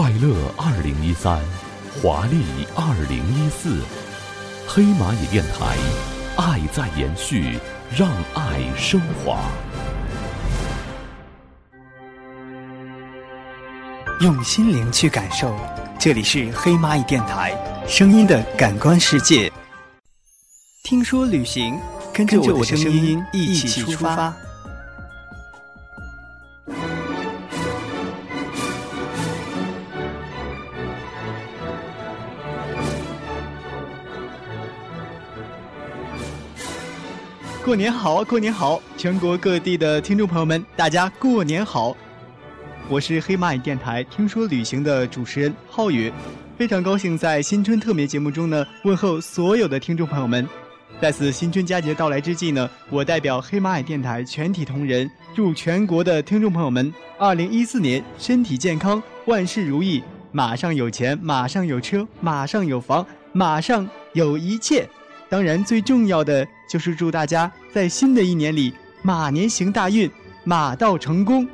快乐二零一三，华丽二零一四，黑蚂蚁电台，爱在延续，让爱升华。用心灵去感受，这里是黑蚂蚁电台，声音的感官世界。听说旅行，跟着我的声音一起出发。过年好，过年好！全国各地的听众朋友们，大家过年好！我是黑蚂蚁电台听说旅行的主持人浩宇，非常高兴在新春特别节目中呢，问候所有的听众朋友们。在此新春佳节到来之际呢，我代表黑蚂蚁电台全体同仁，祝全国的听众朋友们，二零一四年身体健康，万事如意，马上有钱，马上有车，马上有房，马上有一切。当然，最重要的就是祝大家在新的一年里马年行大运，马到成功。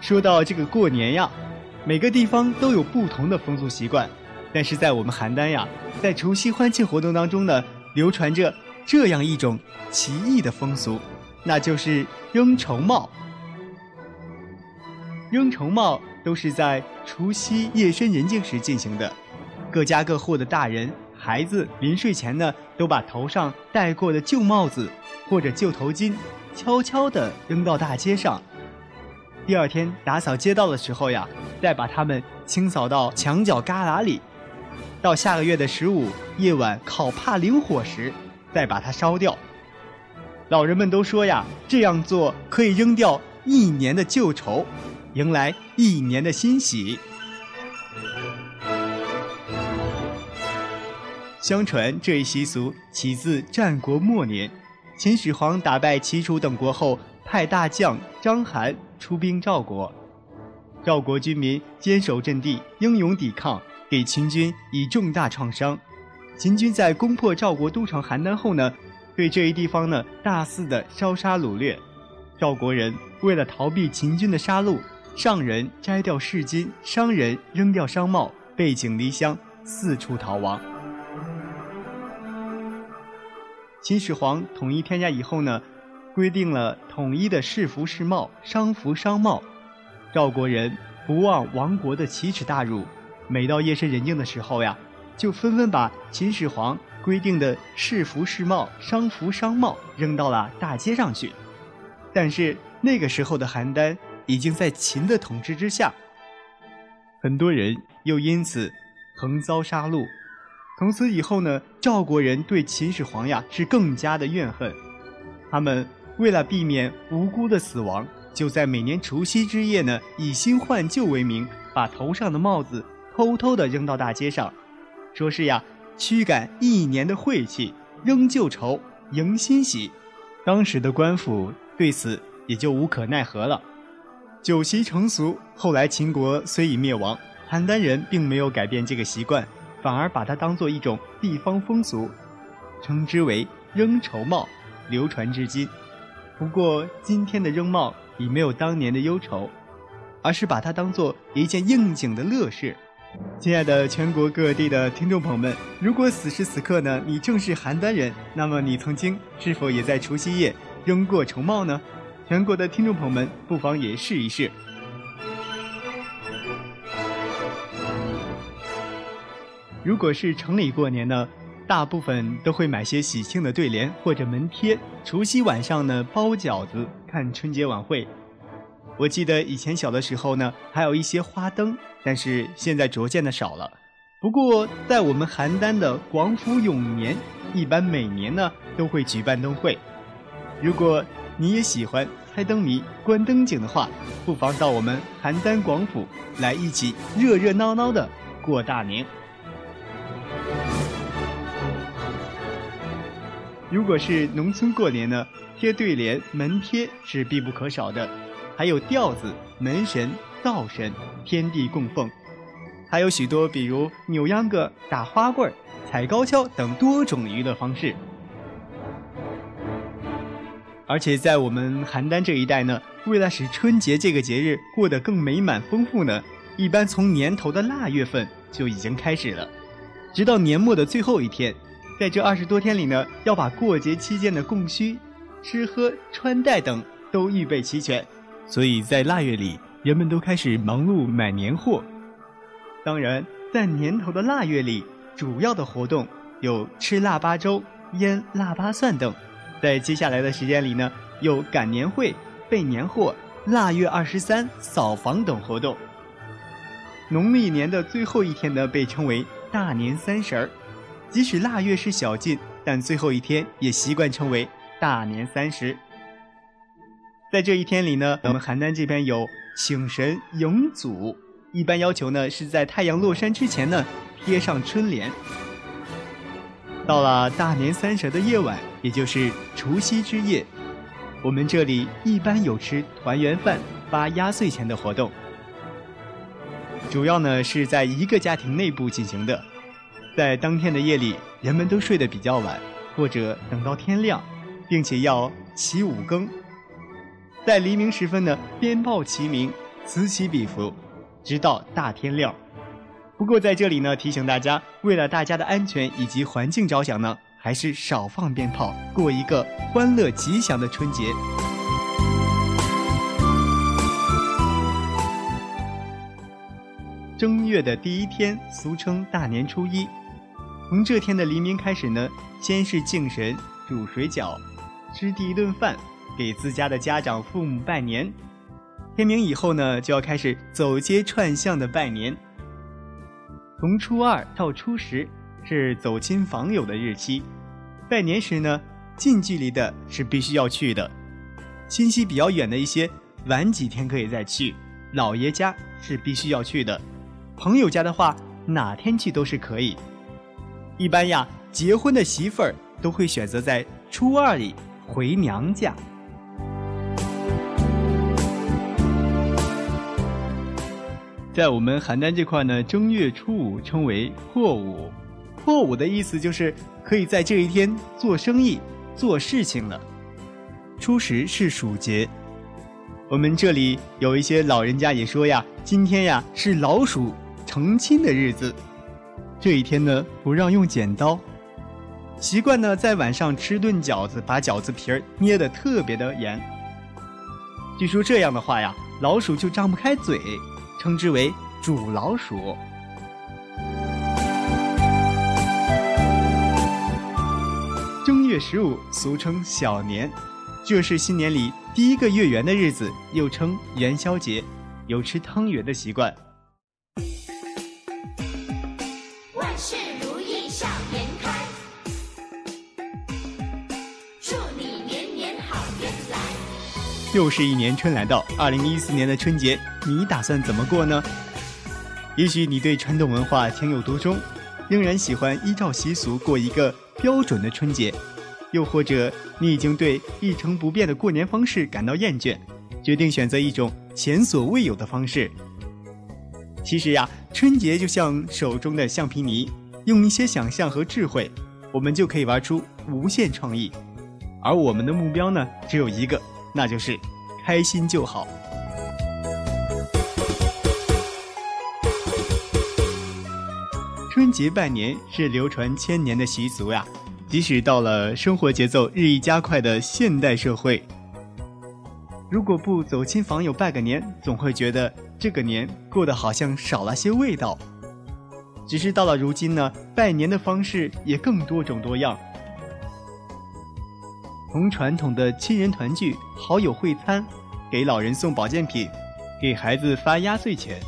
说到这个过年呀，每个地方都有不同的风俗习惯，但是在我们邯郸呀，在除夕欢庆活动当中呢，流传着这样一种奇异的风俗，那就是扔绸帽。扔绸帽都是在除夕夜深人静时进行的，各家各户的大人、孩子临睡前呢，都把头上戴过的旧帽子或者旧头巾，悄悄地扔到大街上。第二天打扫街道的时候呀，再把它们清扫到墙角旮旯里。到下个月的十五夜晚烤怕灵火时，再把它烧掉。老人们都说呀，这样做可以扔掉一年的旧愁，迎来一年的欣喜。相传这一习俗起自战国末年，秦始皇打败齐楚等国后，派大将章邯。出兵赵国，赵国军民坚守阵地，英勇抵抗，给秦军以重大创伤。秦军在攻破赵国都城邯郸后呢，对这一地方呢大肆的烧杀掳掠。赵国人为了逃避秦军的杀戮，上人摘掉饰巾，商人扔掉商帽，背井离乡，四处逃亡。秦始皇统一天下以后呢？规定了统一的士服士帽、商服商帽。赵国人不忘亡国的奇耻大辱，每到夜深人静的时候呀，就纷纷把秦始皇规定的士服士帽、商服商帽扔到了大街上去。但是那个时候的邯郸已经在秦的统治之下，很多人又因此横遭杀戮。从此以后呢，赵国人对秦始皇呀是更加的怨恨，他们。为了避免无辜的死亡，就在每年除夕之夜呢，以新换旧为名，把头上的帽子偷偷的扔到大街上，说是呀，驱赶一年的晦气，扔旧愁，迎新喜。当时的官府对此也就无可奈何了。酒席成俗，后来秦国虽已灭亡，邯郸人并没有改变这个习惯，反而把它当做一种地方风俗。称之为扔绸帽，流传至今。不过今天的扔帽已没有当年的忧愁，而是把它当做一件应景的乐事。亲爱的全国各地的听众朋友们，如果此时此刻呢，你正是邯郸人，那么你曾经是否也在除夕夜扔过绸帽呢？全国的听众朋友们，不妨也试一试。如果是城里过年呢，大部分都会买些喜庆的对联或者门贴。除夕晚上呢，包饺子，看春节晚会。我记得以前小的时候呢，还有一些花灯，但是现在逐渐的少了。不过在我们邯郸的广府永年，一般每年呢都会举办灯会。如果你也喜欢猜灯谜、观灯景的话，不妨到我们邯郸广府来一起热热闹闹的过大年。如果是农村过年呢，贴对联、门贴是必不可少的，还有吊子、门神、灶神、天地供奉，还有许多比如扭秧歌、打花棍、踩高跷等多种娱乐方式。而且在我们邯郸这一带呢，为了使春节这个节日过得更美满丰富呢，一般从年头的腊月份就已经开始了，直到年末的最后一天。在这二十多天里呢，要把过节期间的供需、吃喝、穿戴等都预备齐全，所以在腊月里，人们都开始忙碌买年货。当然，在年头的腊月里，主要的活动有吃腊八粥、腌腊八蒜等。在接下来的时间里呢，有赶年会、备年货、腊月二十三扫房等活动。农历年的最后一天呢，被称为大年三十儿。即使腊月是小尽，但最后一天也习惯称为大年三十。在这一天里呢，我们邯郸这边有请神迎祖，一般要求呢是在太阳落山之前呢贴上春联。到了大年三十的夜晚，也就是除夕之夜，我们这里一般有吃团圆饭、发压岁钱的活动，主要呢是在一个家庭内部进行的。在当天的夜里，人们都睡得比较晚，或者等到天亮，并且要起五更，在黎明时分呢，鞭炮齐鸣，此起彼伏，直到大天亮。不过在这里呢，提醒大家，为了大家的安全以及环境着想呢，还是少放鞭炮，过一个欢乐吉祥的春节。正月的第一天，俗称大年初一。从这天的黎明开始呢，先是敬神、煮水饺、吃第一顿饭，给自家的家长、父母拜年。天明以后呢，就要开始走街串巷的拜年。从初二到初十是走亲访友的日期，拜年时呢，近距离的是必须要去的，亲戚比较远的一些，晚几天可以再去。老爷家是必须要去的，朋友家的话，哪天去都是可以。一般呀，结婚的媳妇儿都会选择在初二里回娘家。在我们邯郸这块呢，正月初五称为破五，破五的意思就是可以在这一天做生意、做事情了。初十是暑节，我们这里有一些老人家也说呀，今天呀是老鼠成亲的日子。这一天呢，不让用剪刀，习惯呢在晚上吃顿饺子，把饺子皮儿捏得特别的严。据说这样的话呀，老鼠就张不开嘴，称之为煮老鼠。正月十五俗称小年，这是新年里第一个月圆的日子，又称元宵节，有吃汤圆的习惯。又是一年春来到，二零一四年的春节，你打算怎么过呢？也许你对传统文化情有独钟，仍然喜欢依照习俗过一个标准的春节；又或者你已经对一成不变的过年方式感到厌倦，决定选择一种前所未有的方式。其实呀，春节就像手中的橡皮泥，用一些想象和智慧，我们就可以玩出无限创意。而我们的目标呢，只有一个，那就是开心就好。春节拜年是流传千年的习俗呀，即使到了生活节奏日益加快的现代社会，如果不走亲访友拜个年，总会觉得这个年过得好像少了些味道。只是到了如今呢，拜年的方式也更多种多样，从传统的亲人团聚、好友会餐、给老人送保健品、给孩子发压岁钱，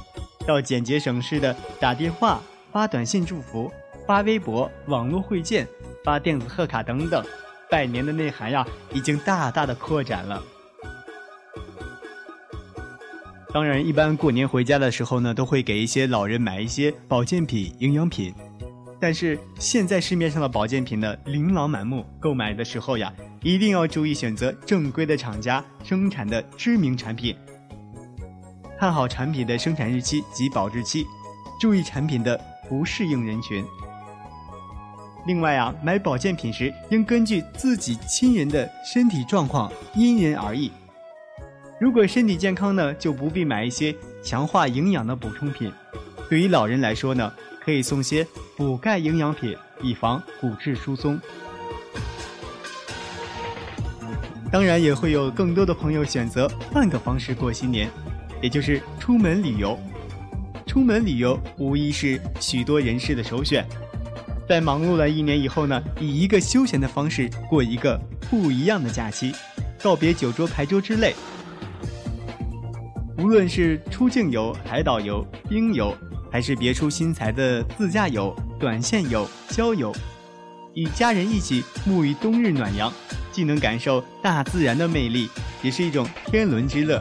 到简洁省事的打电话。发短信祝福、发微博、网络会见、发电子贺卡等等，拜年的内涵呀，已经大大的扩展了。当然，一般过年回家的时候呢，都会给一些老人买一些保健品、营养品。但是现在市面上的保健品呢，琳琅满目，购买的时候呀，一定要注意选择正规的厂家生产的知名产品，看好产品的生产日期及保质期，注意产品的。不适应人群。另外啊，买保健品时应根据自己亲人的身体状况因人而异。如果身体健康呢，就不必买一些强化营养的补充品。对于老人来说呢，可以送些补钙营养品，以防骨质疏松。当然，也会有更多的朋友选择换个方式过新年，也就是出门旅游。出门旅游无疑是许多人士的首选，在忙碌了一年以后呢，以一个休闲的方式过一个不一样的假期，告别酒桌牌桌之类。无论是出境游、海岛游、冰游，还是别出心裁的自驾游、短线游、郊游，与家人一起沐浴冬日暖阳，既能感受大自然的魅力，也是一种天伦之乐。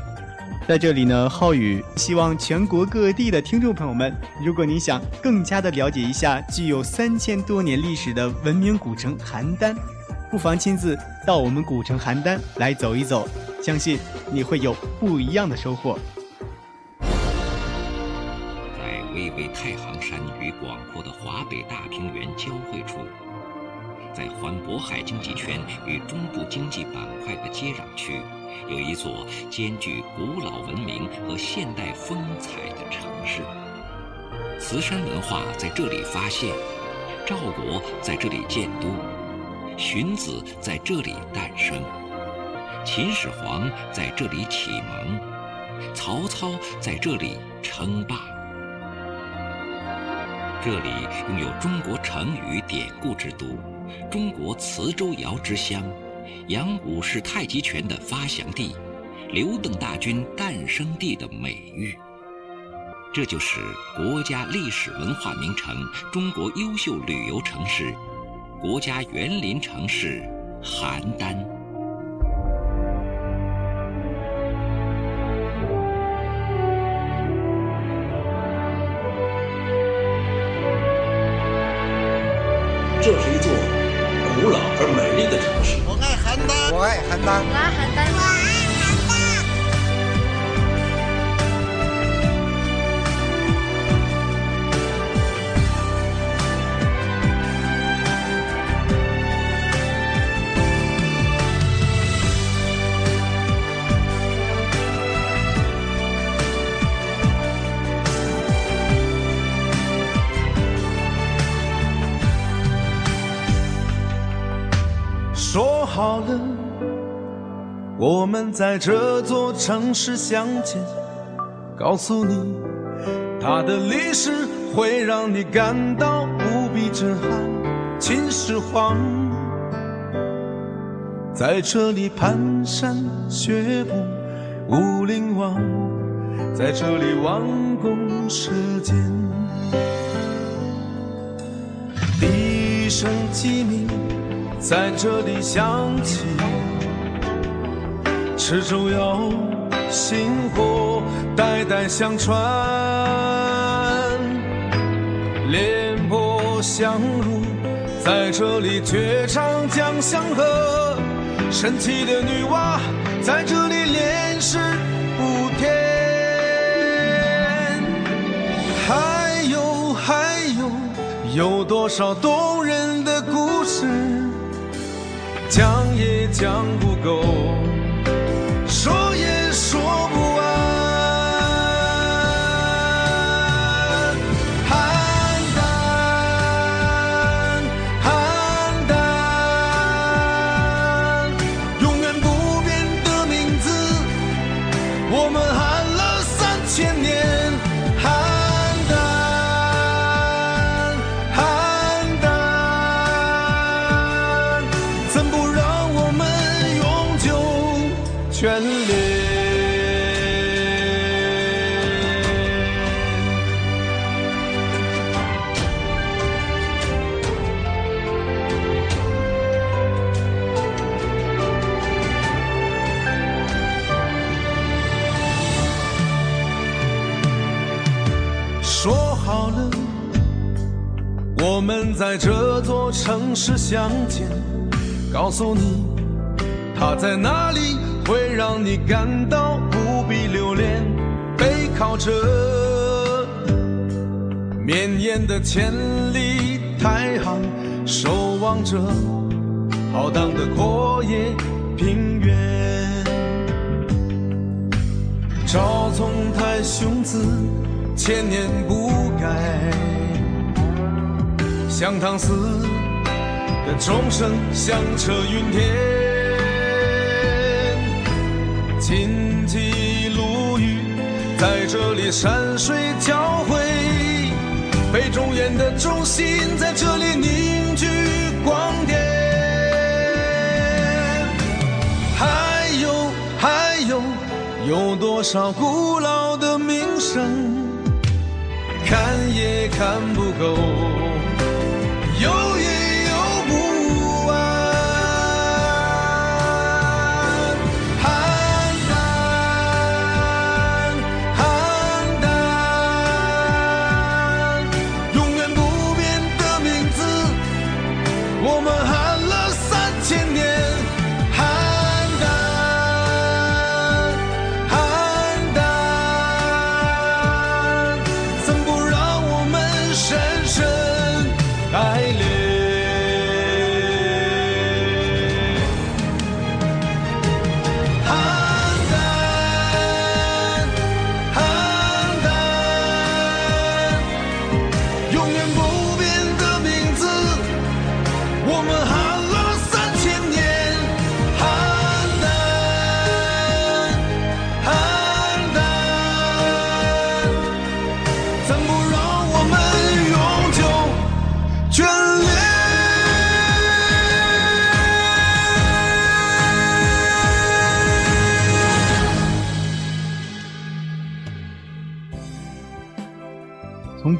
在这里呢，浩宇希望全国各地的听众朋友们，如果你想更加的了解一下具有三千多年历史的文明古城邯郸，不妨亲自到我们古城邯郸来走一走，相信你会有不一样的收获。为太行山与广阔的华北大平原交汇处，在环渤海经济圈与中部经济板块的接壤区。有一座兼具古老文明和现代风采的城市，磁山文化在这里发现，赵国在这里建都，荀子在这里诞生，秦始皇在这里启蒙，曹操在这里称霸。这里拥有中国成语典故之都，中国磁州窑之乡。杨武是太极拳的发祥地，刘邓大军诞生地的美誉，这就是国家历史文化名城、中国优秀旅游城市、国家园林城市邯郸。古老而美丽的城市。我爱邯郸，我爱邯郸。说我们在这座城市相见。告诉你，它的历史会让你感到无比震撼。秦始皇在这里蹒跚学步，武陵王在这里弯弓射箭，笛声鸡鸣。在这里响起，池州窑薪火代代相传，廉颇相如在这里绝唱江相和，神奇的女娲在这里炼石补天，还有还有有多少动人的故事，讲也讲不够，说。是相见。告诉你，他在哪里会让你感到不必留恋。背靠着绵延的千里太行，守望着浩荡的阔野平原。赵从台雄姿，千年不改。香唐寺的钟声响彻云天，金鸡陆羽在这里山水交汇，北中原的中心在这里凝聚光点。还有还有，有多少古老的名声，看也看不够，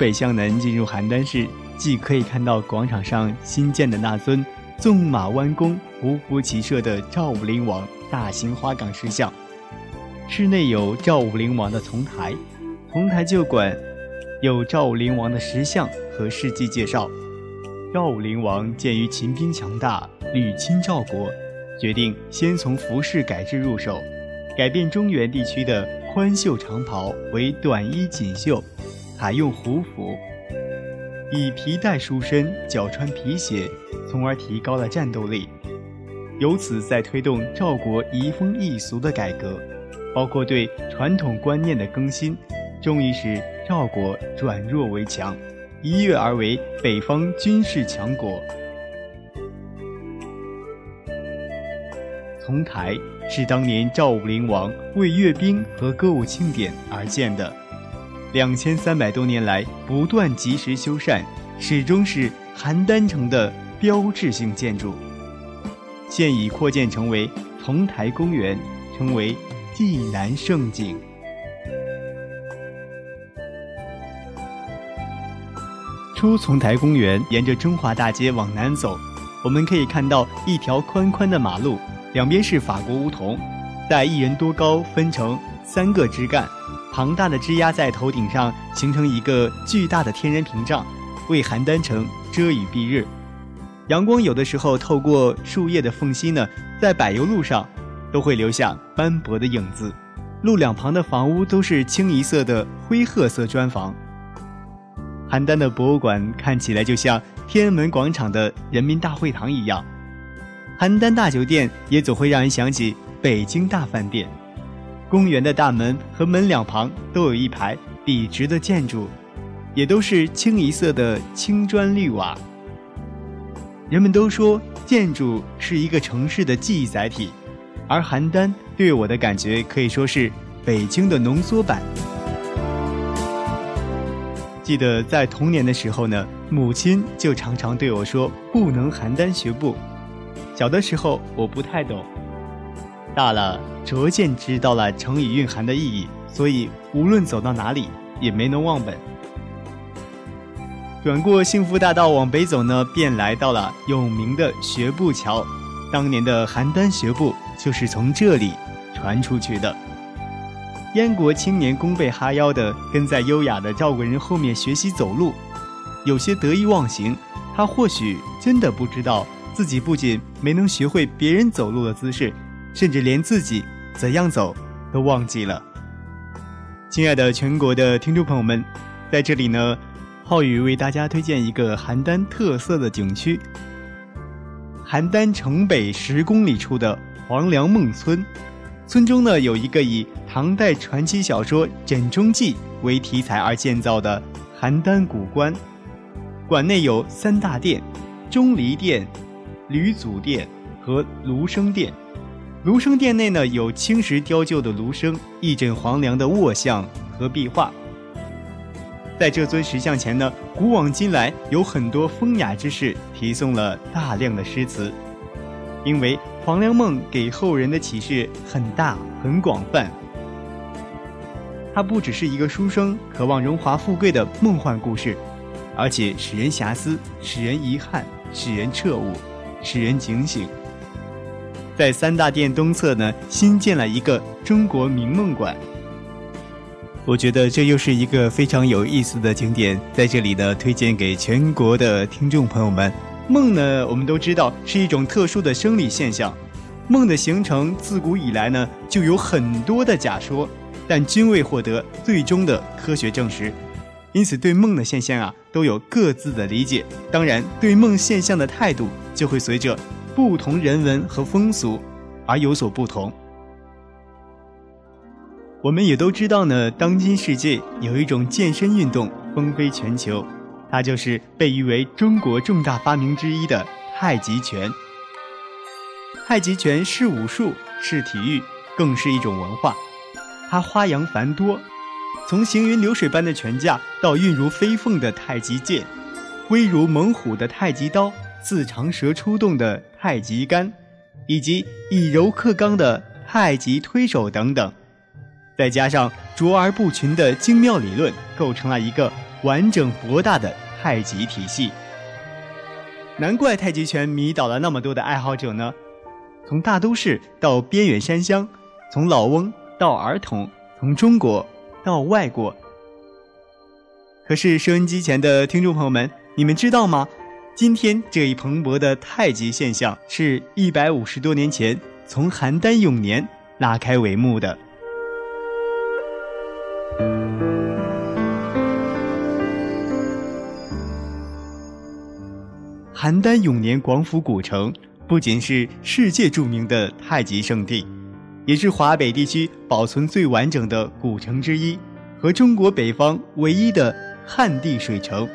北向南进入邯郸市，既可以看到广场上新建的那尊纵马弯弓、匍匐骑射的赵武灵王大型花岗石像，室内有赵武灵王的丛台，从台旧馆有赵武灵王的石像和事迹介绍。赵武灵王鉴于秦兵强大，屡侵赵国，决定先从服饰改制入手，改变中原地区的宽袖长袍为短衣锦绣，采用胡服，以皮带束身，脚穿皮鞋，从而提高了战斗力。由此在推动赵国移风易俗的改革，包括对传统观念的更新，终于使赵国转弱为强，一跃而为北方军事强国。丛台是当年赵武灵王为阅兵和歌舞庆典而建的，两千三百多年来不断及时修缮，始终是邯郸城的标志性建筑。现已扩建成为丛台公园，成为济南胜景。出丛台公园，沿着中华大街往南走，我们可以看到一条宽宽的马路，两边是法国梧桐，在一人多高，分成三个枝干，庞大的枝丫在头顶上形成一个巨大的天然屏障，为邯郸城遮雨蔽日。阳光有的时候透过树叶的缝隙呢，在柏油路上都会留下斑驳的影子。路两旁的房屋都是清一色的灰褐色砖房。邯郸的博物馆看起来就像天安门广场的人民大会堂一样，邯郸大酒店也总会让人想起北京大饭店。公园的大门和门两旁都有一排笔直的建筑，也都是清一色的青砖绿瓦。人们都说建筑是一个城市的记忆载体，而邯郸对我的感觉可以说是北京的浓缩版。记得在童年的时候呢，母亲就常常对我说：“不能邯郸学步。”小的时候我不太懂，大了逐渐知道了成语蕴含的意义，所以无论走到哪里也没能忘本。转过幸福大道往北走呢，便来到了有名的学步桥。当年的邯郸学步就是从这里传出去的。燕国青年弓背哈腰的跟在优雅的赵国人后面学习走路，有些得意忘形。他或许真的不知道自己不仅没能学会别人走路的姿势，甚至连自己怎样走都忘记了。亲爱的全国的听众朋友们，在这里呢，浩宇为大家推荐一个邯郸特色的景区——邯郸城北十公里处的黄梁梦村。村中呢有一个以唐代传奇小说《枕中记》为题材而建造的邯郸古观，馆内有三大殿：钟离殿、吕祖殿和卢生殿。卢生殿内呢有青石雕就的卢生、一枕黄梁的卧像和壁画。在这尊石像前呢，古往今来有很多风雅之士题诵了大量的诗词。因为黄粱梦给后人的启示很大很广泛，它不只是一个书生渴望荣华富贵的梦幻故事，而且使人遐思，使人遗憾，使人彻悟，使人警醒。在三大殿东侧呢，新建了一个中国明梦馆。我觉得这又是一个非常有意思的景点，在这里呢，推荐给全国的听众朋友们。梦呢，我们都知道是一种特殊的生理现象。梦的形成自古以来呢，就有很多的假说，但均未获得最终的科学证实。因此，对梦的现象啊，都有各自的理解。当然，对梦现象的态度就会随着不同人文和风俗而有所不同。我们也都知道呢，当今世界有一种健身运动风靡全球。它就是被誉为中国重大发明之一的太极拳。太极拳是武术，是体育，更是一种文化。它花样繁多，从行云流水般的拳架，到运如飞凤的太极剑，威如猛虎的太极刀，似长蛇出洞的太极杆，以及以柔克刚的太极推手等等，再加上卓而不群的精妙理论，构成了一个。完整博大的太极体系，难怪太极拳迷倒了那么多的爱好者呢。从大都市到边远山乡，从老翁到儿童，从中国到外国。可是收音机前的听众朋友们，你们知道吗？今天这一蓬勃的太极现象，是一百五十多年前从邯郸永年拉开帷幕的。邯郸永年广府古城不仅是世界著名的太极圣地，也是华北地区保存最完整的古城之一，和中国北方唯一的汉地水城。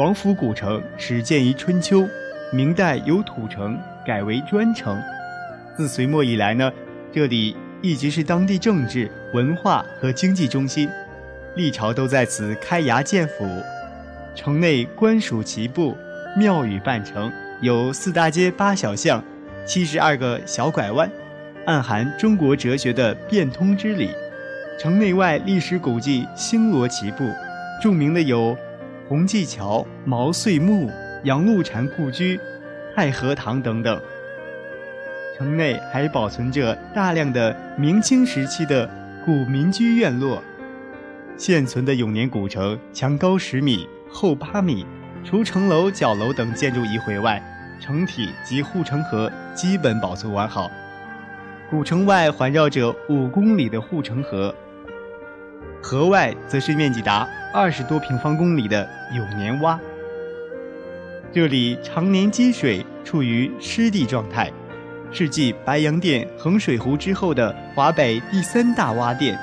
广府古城始建于春秋，明代由土城改为砖城。自隋末以来呢，这里一直是当地政治、文化和经济中心，历朝都在此开衙建府。城内官署齐布。庙宇半城，有四大街八小巷，七十二个小拐弯，暗含中国哲学的变通之理。城内外历史古迹星罗棋布，著名的有红济桥、毛遂墓、杨露禅故居、太和堂等等。城内还保存着大量的明清时期的古民居院落。现存的永年古城，墙高十米，厚八米。除城楼、角楼等建筑移毁外，城体及护城河基本保存完好。古城外环绕着五公里的护城河，河外则是面积达二十多平方公里的永年洼。这里常年积水，处于湿地状态，是继白洋淀、衡水湖之后的华北第三大洼店，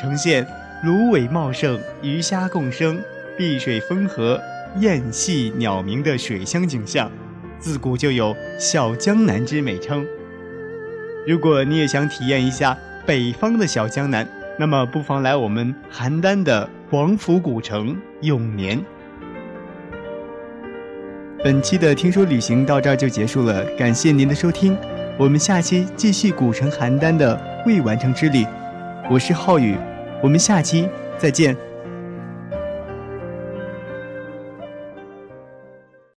呈现芦苇茂盛、鱼虾共生、碧水风和、雁戏鸟鸣的水乡景象，自古就有“小江南”之美称。如果你也想体验一下北方的小江南，那么不妨来我们邯郸的王府古城永年。本期的听说旅行到这儿就结束了，感谢您的收听，我们下期继续古城邯郸的未完成之旅。我是浩宇，我们下期再见。